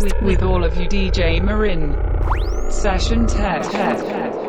with, with all of you DJ Marin. Session 10. 10, 10.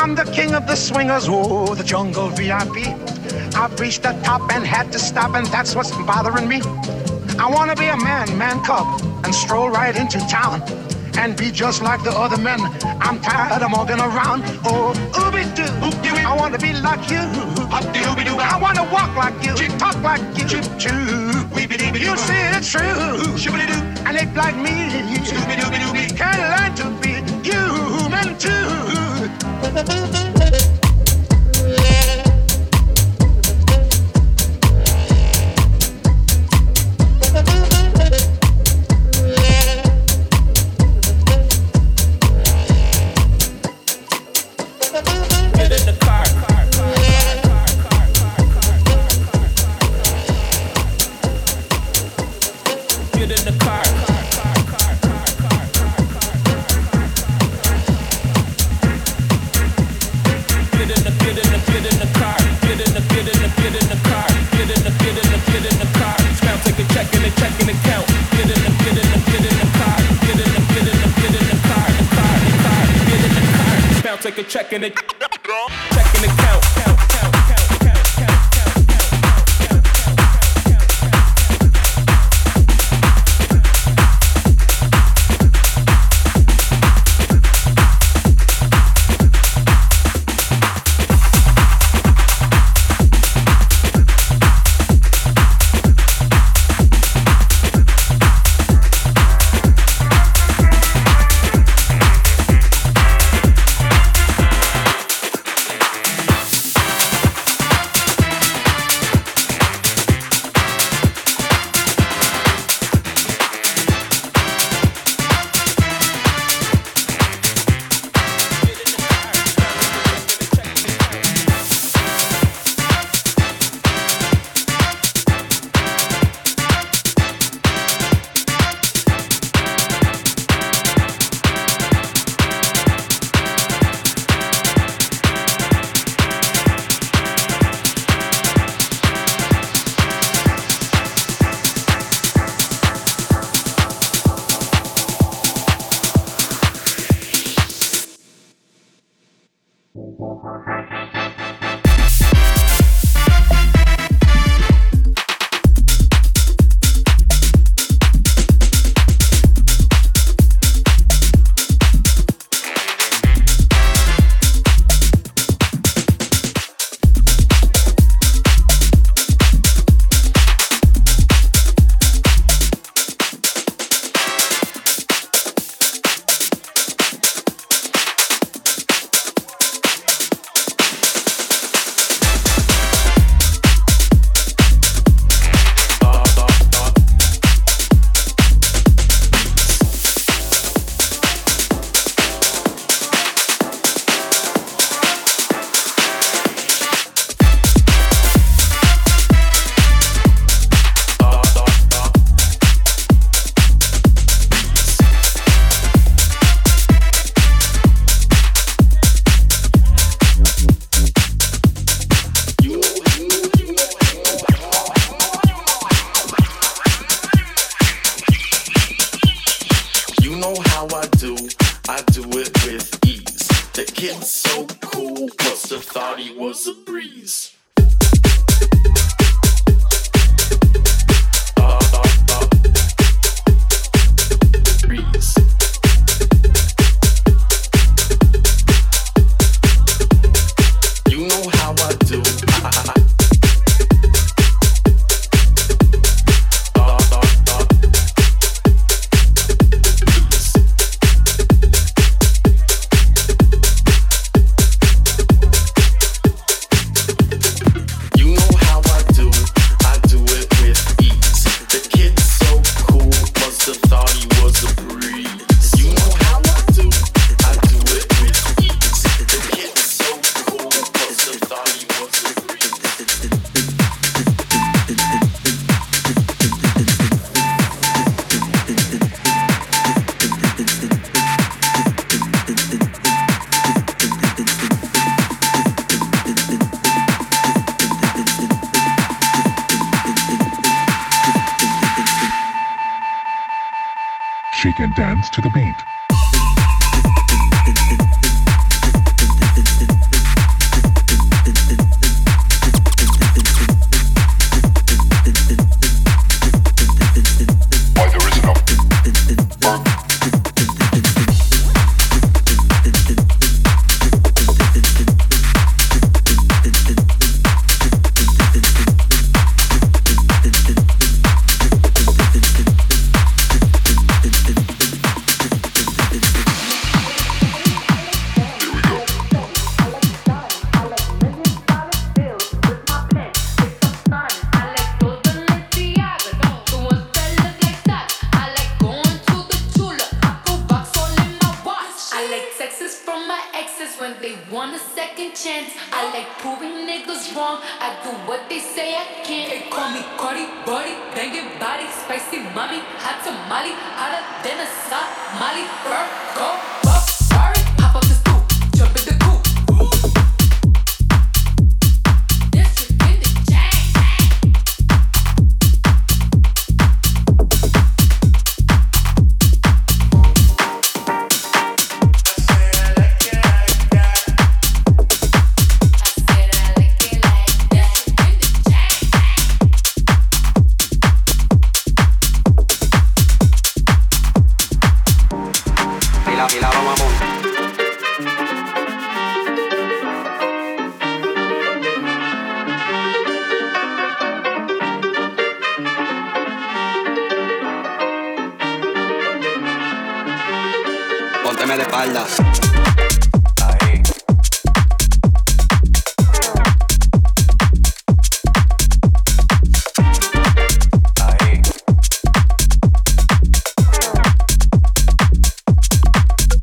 I'm the king of the swingers, oh, the jungle VIP. I've reached the top and had to stop, and that's what's bothering me. I wanna be a man, man cub, and stroll right into town and be just like the other men. I'm tired of walking around. Oh, ooby doo, I want to be like you. I want to walk like you, talk like you. You see, it's true. And act like me. Can't learn to be human too. Thank you.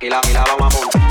Y la, y la vamos.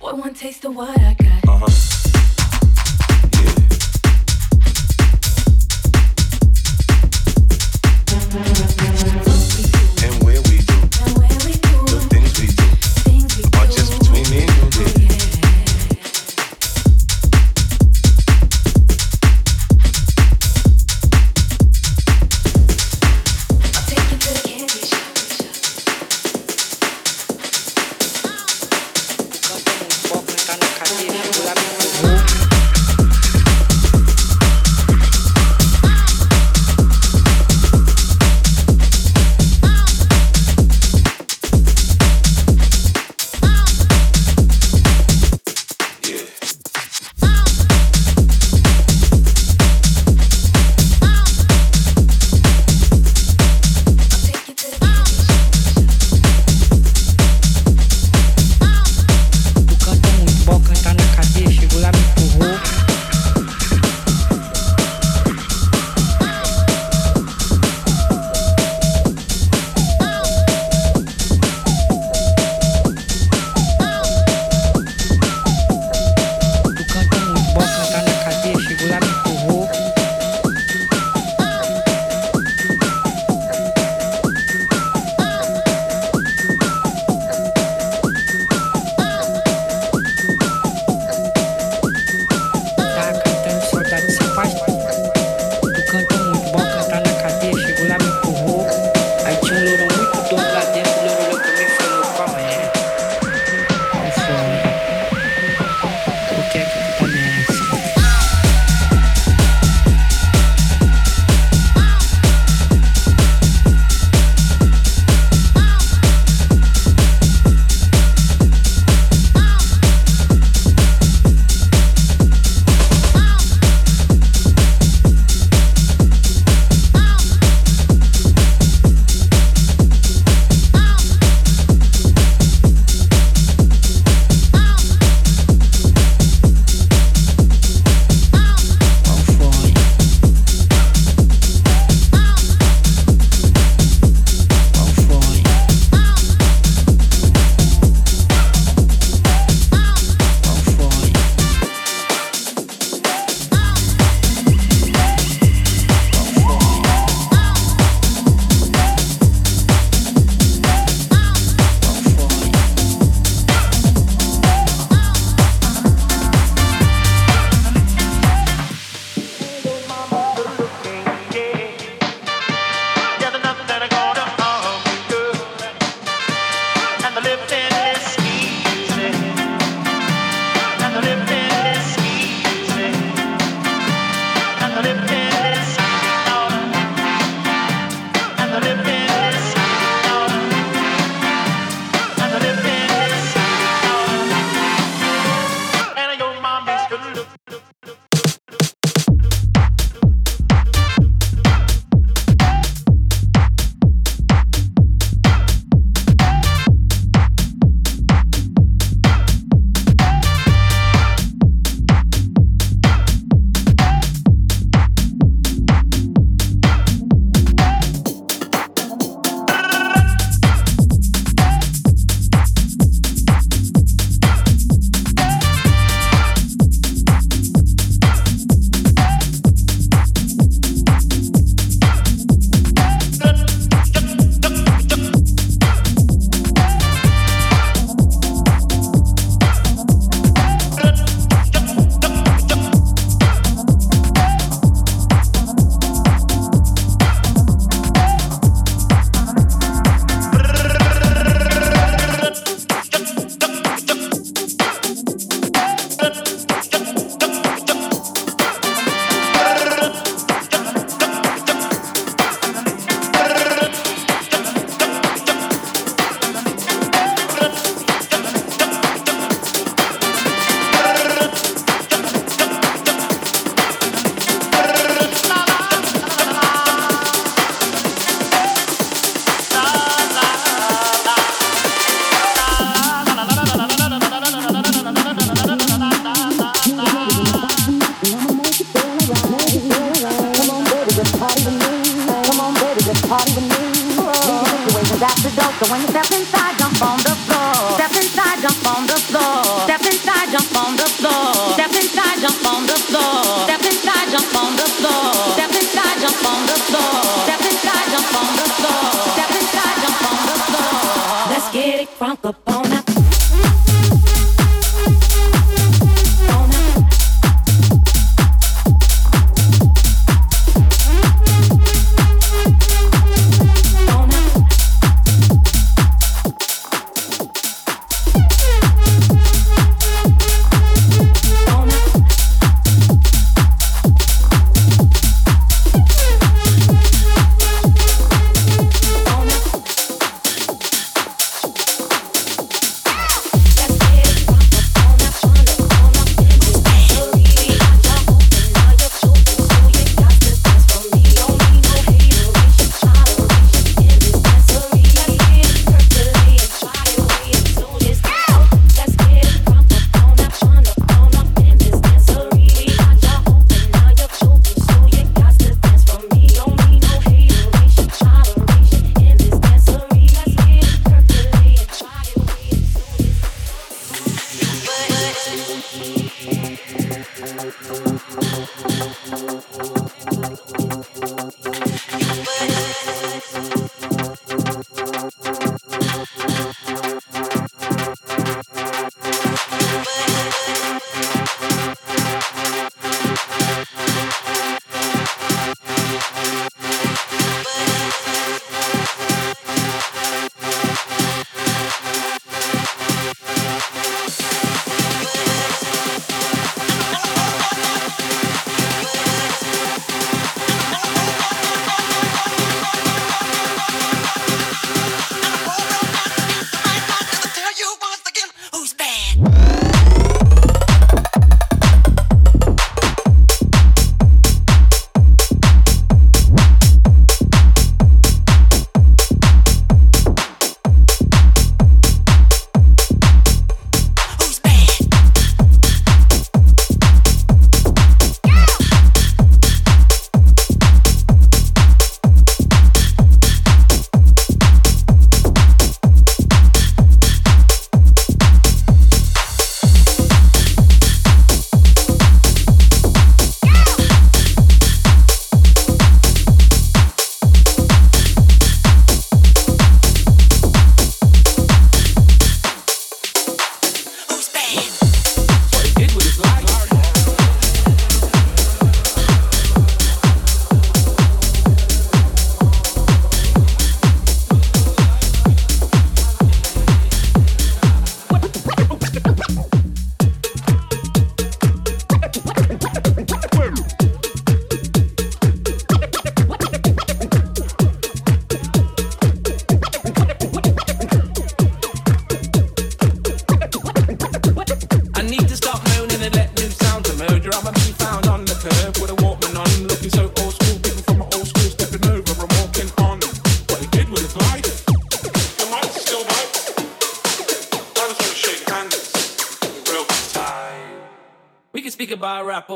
Boy, one taste of what I got. Uh huh.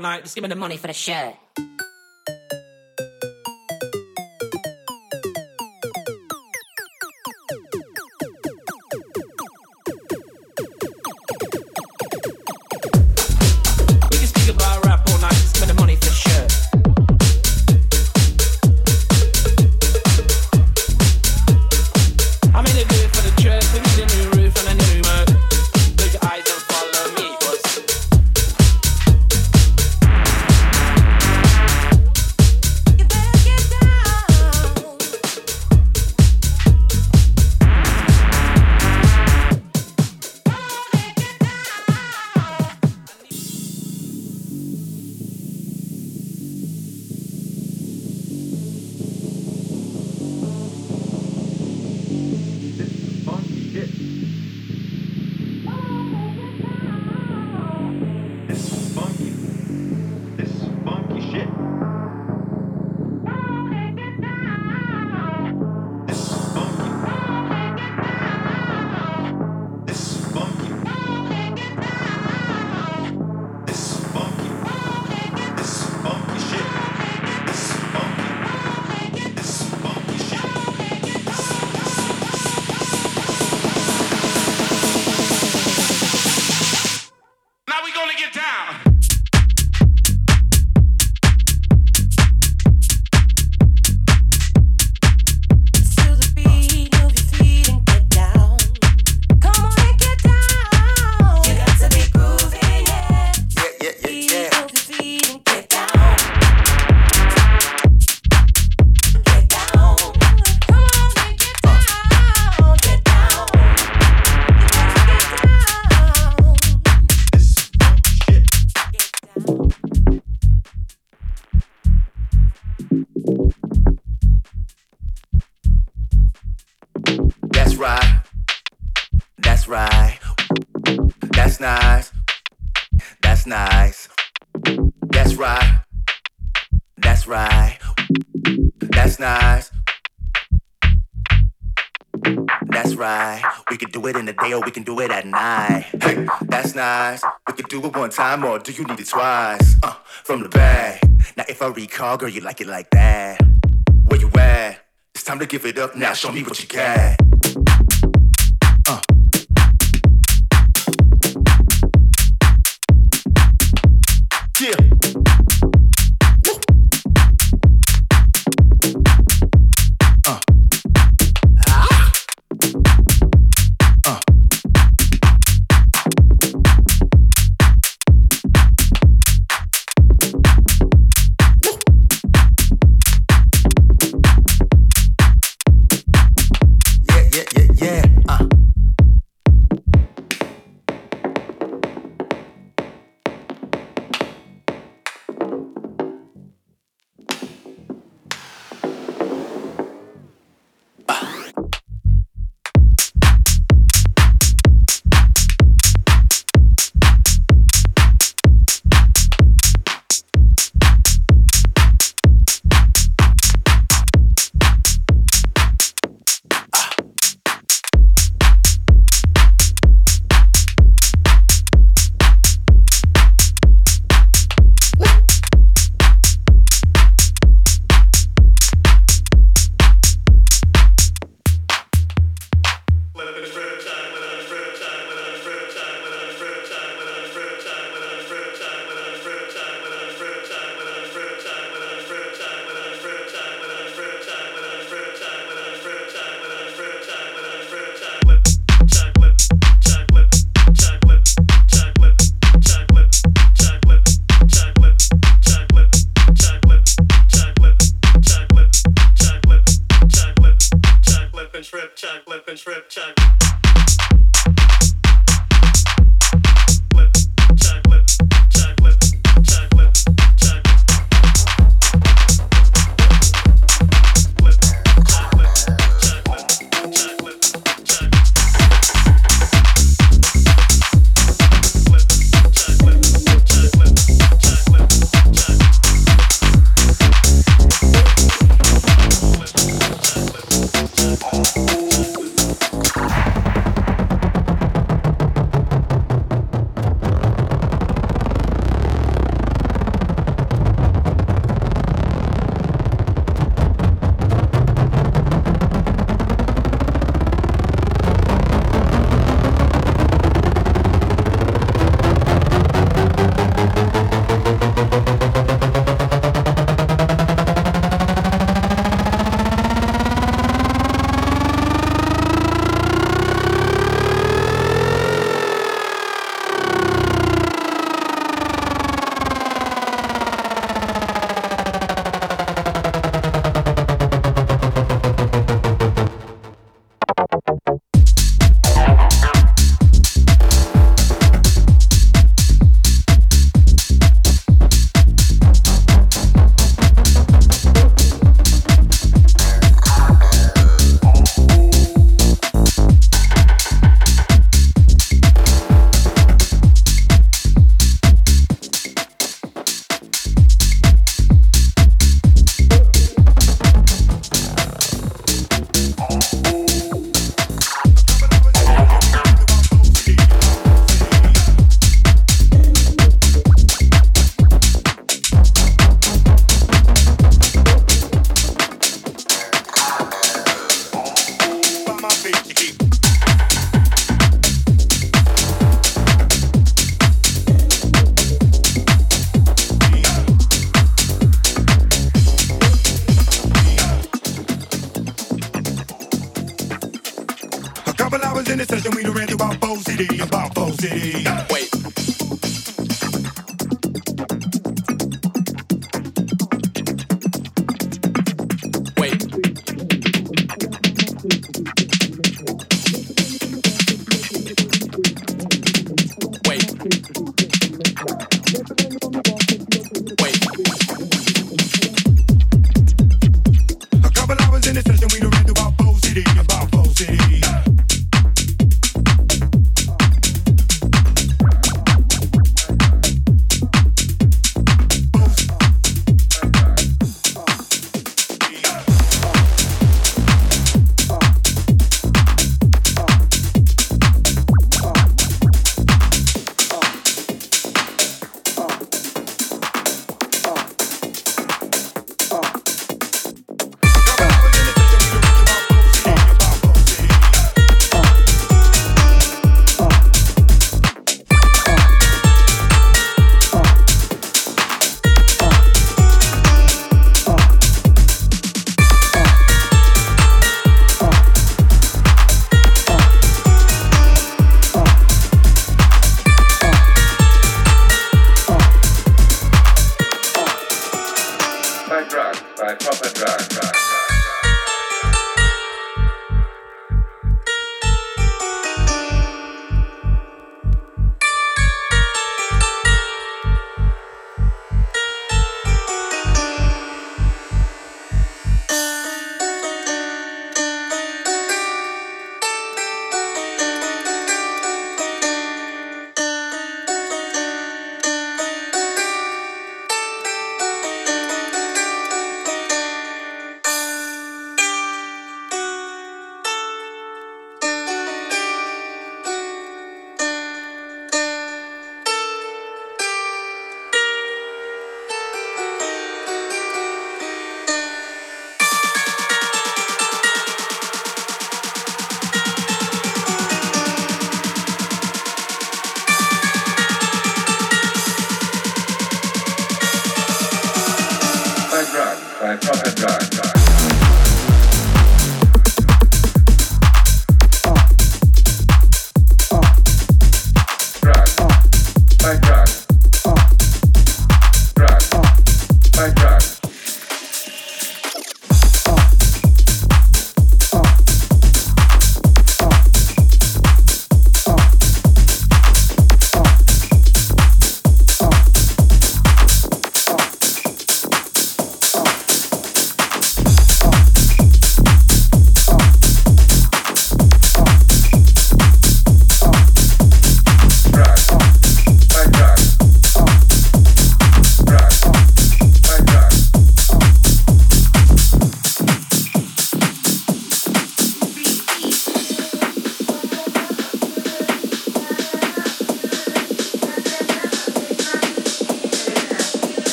Night. Just give me the money for the shirt. That's nice. That's nice. That's right. That's right. That's nice. That's right. We can do it in the day or we can do it at night. Hey, that's nice. We can do it one time or do you need it twice? Uh, from the back. Now if I recall, girl, you like it like that. Where you at? It's time to give it up now. Show me what you got.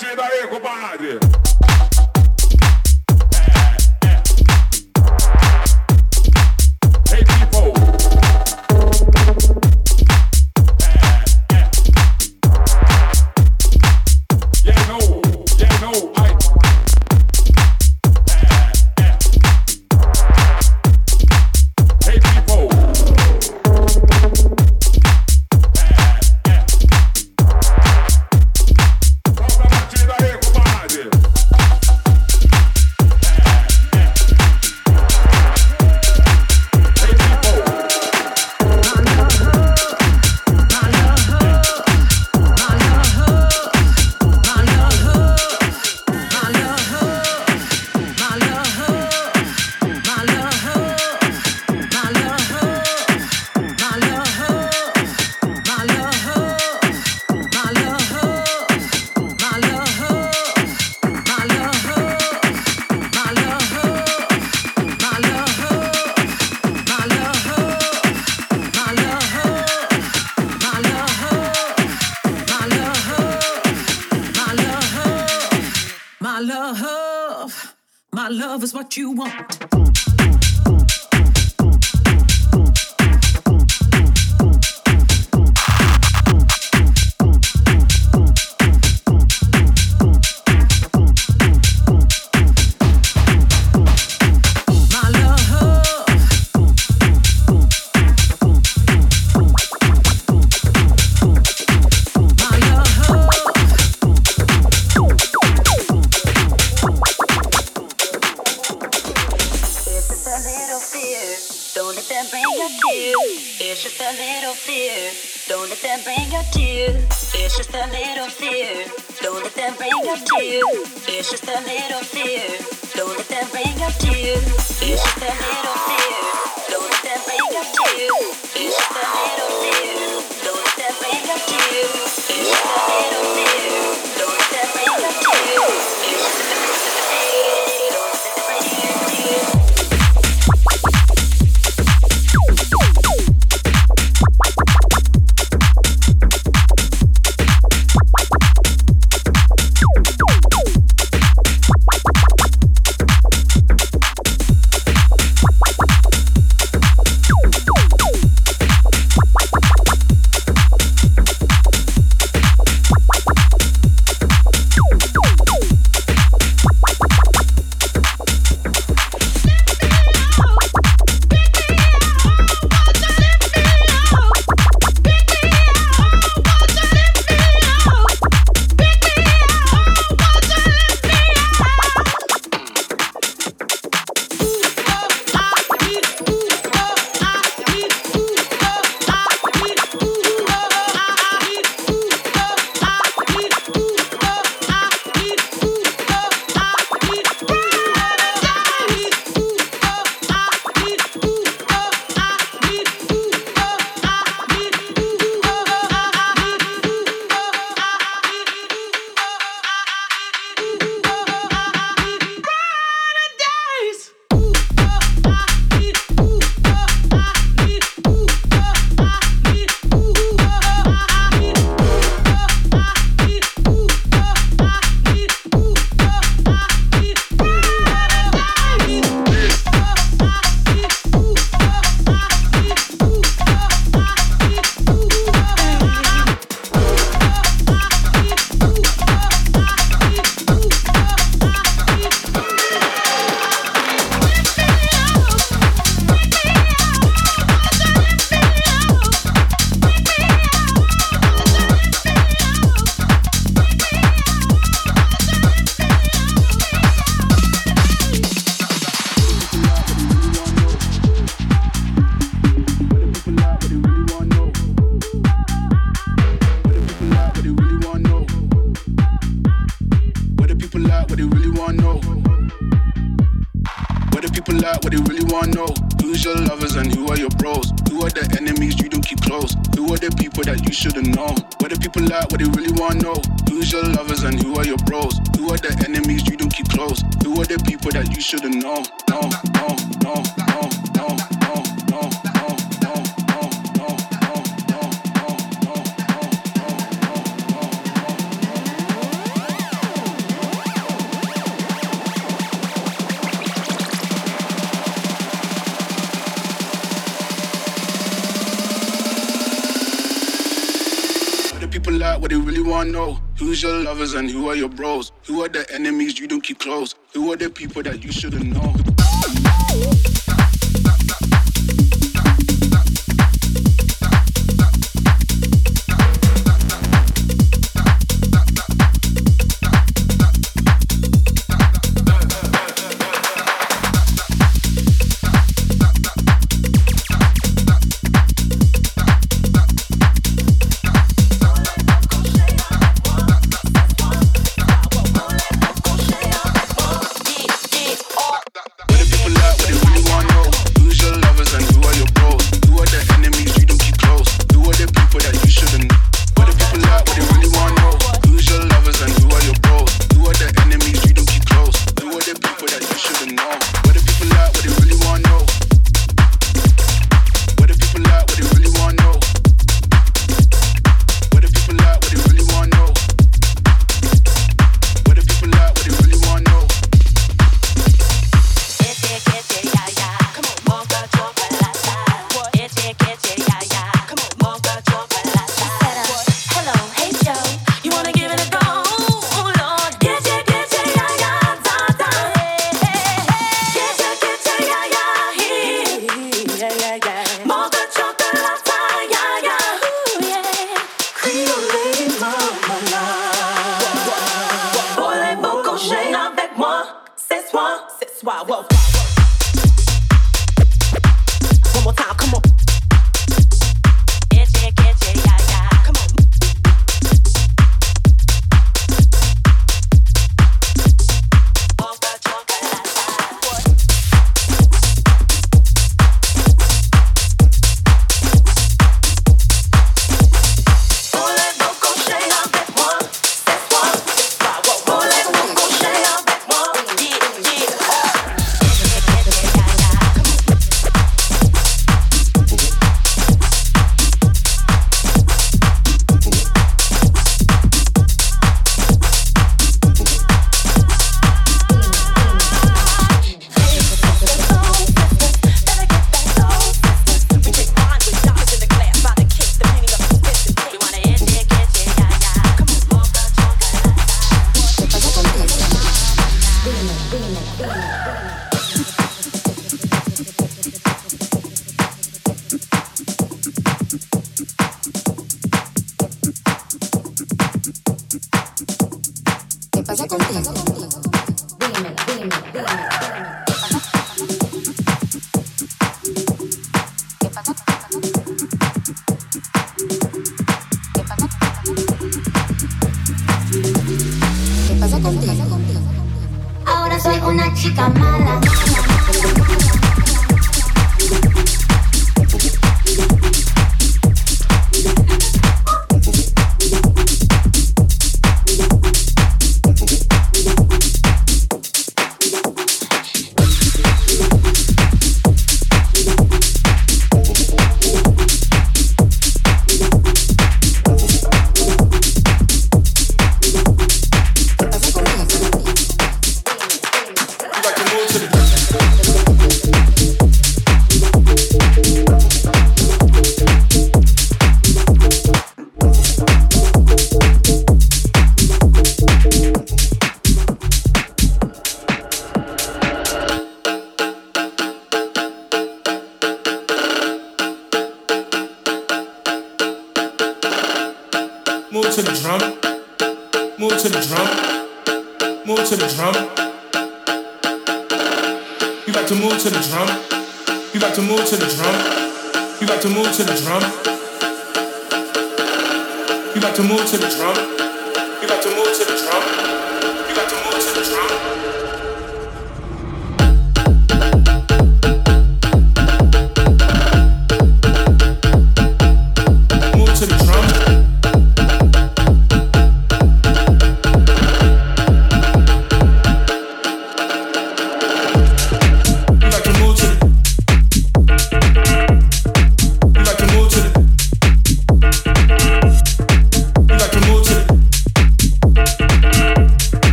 Batida aí, compadre. Them bring your tears. It's just a little fear. Don't let them bring your tears. It's just a little fear. Don't let them bring your tears. It's just a little fear. Don't let them bring your tears. It's just a little fear. Don't let them bring your tears. It's just a little fear. Don't let them bring your tears. It's just a little fear. Don't let them bring your tears. It's just a little fear.